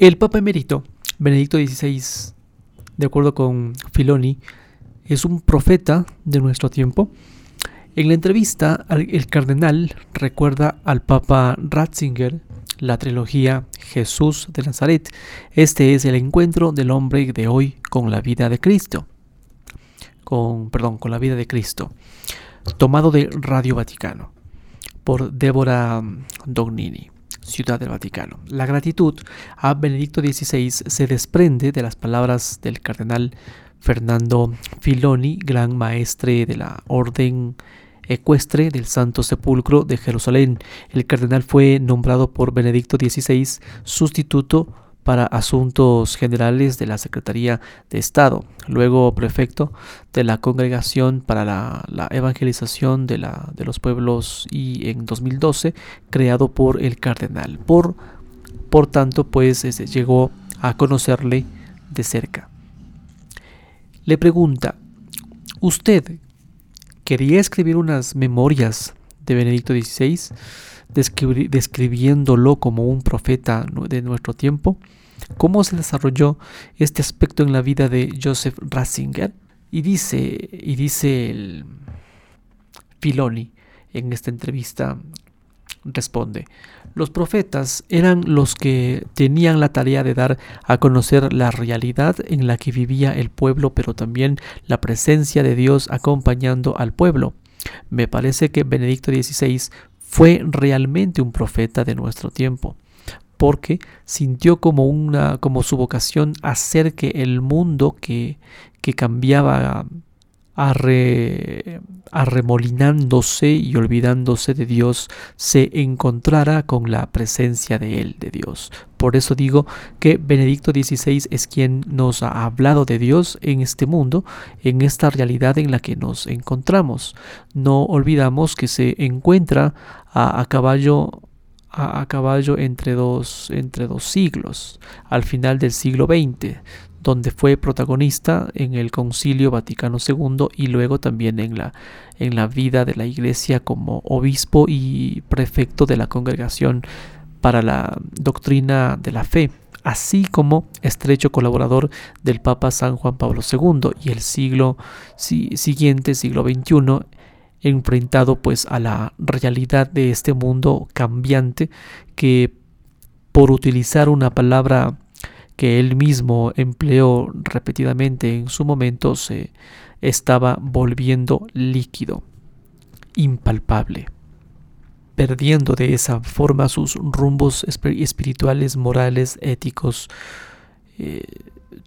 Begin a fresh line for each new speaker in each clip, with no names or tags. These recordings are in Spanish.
El Papa Emérito, Benedicto XVI, de acuerdo con Filoni, es un profeta de nuestro tiempo. En la entrevista, el cardenal recuerda al Papa Ratzinger la trilogía Jesús de Nazaret. Este es el encuentro del hombre de hoy con la vida de Cristo. Con, perdón, con la vida de Cristo. Tomado de Radio Vaticano por Débora Dognini. Ciudad del Vaticano. La gratitud a Benedicto XVI se desprende de las palabras del cardenal Fernando Filoni, gran maestre de la Orden Ecuestre del Santo Sepulcro de Jerusalén. El cardenal fue nombrado por Benedicto XVI sustituto para Asuntos Generales de la Secretaría de Estado, luego prefecto de la Congregación para la, Evangelización de, la, de, los Pueblos y en 2012 creado por el cardenal. Por, por tanto, pues llegó a conocerle de cerca. Le pregunta, ¿usted quería escribir unas memorias de Benedicto XVI? describiéndolo como un profeta de nuestro tiempo, cómo se desarrolló este aspecto en la vida de Joseph Ratzinger. Y dice, y dice el Filoni en esta entrevista, responde, los profetas eran los que tenían la tarea de dar a conocer la realidad en la que vivía el pueblo, pero también la presencia de Dios acompañando al pueblo. Me parece que Benedicto XVI fue realmente un profeta de nuestro tiempo, porque sintió como una como su vocación hacer que el mundo que, que cambiaba arremolinándose y olvidándose de Dios, se encontrara con la presencia de Él, de Dios. Por eso digo que Benedicto XVI es quien nos ha hablado de Dios en este mundo, en esta realidad en la que nos encontramos. No olvidamos que se encuentra a, caballo a, caballo entre dos, entre dos siglos, al final del siglo XX, donde fue protagonista en el Concilio Vaticano II y luego también en la, en la vida de la Iglesia como obispo y prefecto de la Congregación para la Doctrina de la Fe, así como estrecho colaborador del Papa San Juan Pablo II y el siglo siguiente, siglo XXI, enfrentado pues a la realidad de este mundo cambiante que por utilizar una palabra que él mismo empleó repetidamente en su momento, se estaba volviendo líquido, impalpable, perdiendo de esa forma sus rumbos espirituales, morales, éticos, eh,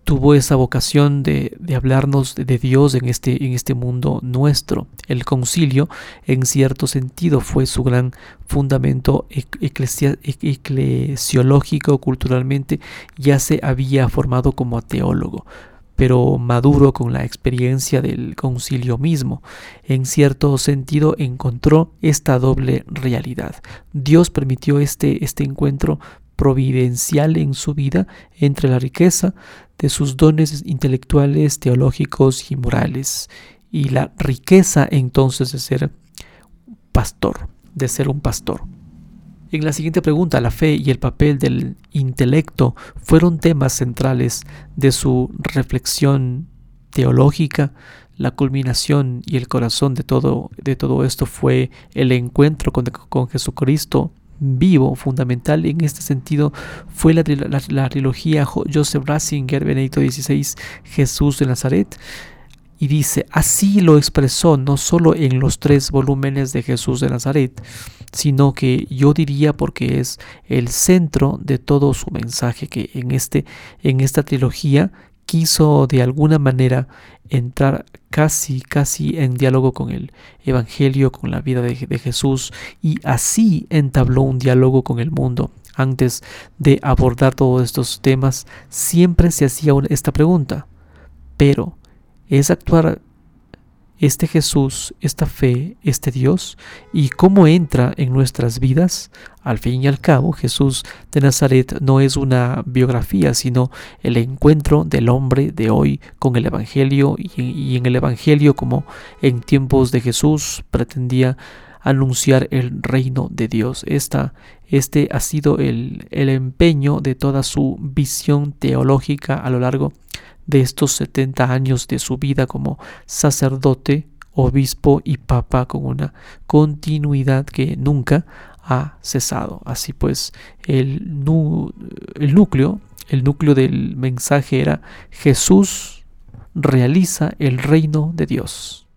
tuvo esa vocación de, hablarnos de, Dios en este, en este mundo nuestro. El concilio, en cierto sentido, fue su gran fundamento eclesiológico, culturalmente, ya se había formado como teólogo pero maduro con la experiencia del concilio mismo. En cierto sentido encontró esta doble realidad. Dios permitió este, este encuentro providencial en su vida entre la riqueza de sus dones intelectuales, teológicos y morales, y la riqueza entonces de ser pastor, de ser un pastor. En la siguiente pregunta, la fe y el papel del intelecto fueron temas centrales de su reflexión teológica. La culminación y el corazón de todo, de todo esto fue el encuentro con, con Jesucristo vivo, fundamental en este sentido, fue la, trilogía Joseph Ratzinger, Benedicto XVI, Jesús de Nazaret. Y dice, así lo expresó no solo en los tres volúmenes de Jesús de Nazaret, sino que yo diría porque es el centro de todo su mensaje que en, este, en esta trilogía quiso de alguna manera entrar casi, casi en diálogo con el Evangelio, con la vida de, de, Jesús, y así entabló un diálogo con el mundo. Antes de abordar todos estos temas, siempre se hacía esta pregunta, pero ¿es actuar este Jesús, esta fe, este Dios y cómo entra en nuestras vidas. Al fin y al cabo, Jesús de Nazaret no es una biografía, sino el encuentro del hombre de hoy con el Evangelio y en el Evangelio como en tiempos de Jesús pretendía anunciar el reino de Dios. Esta, este ha sido el, el empeño de toda su visión teológica a lo largo de estos 70 años de su vida como sacerdote, obispo y papa con una continuidad que nunca ha cesado. Así pues, el, el núcleo, el núcleo del mensaje era Jesús realiza el reino de Dios.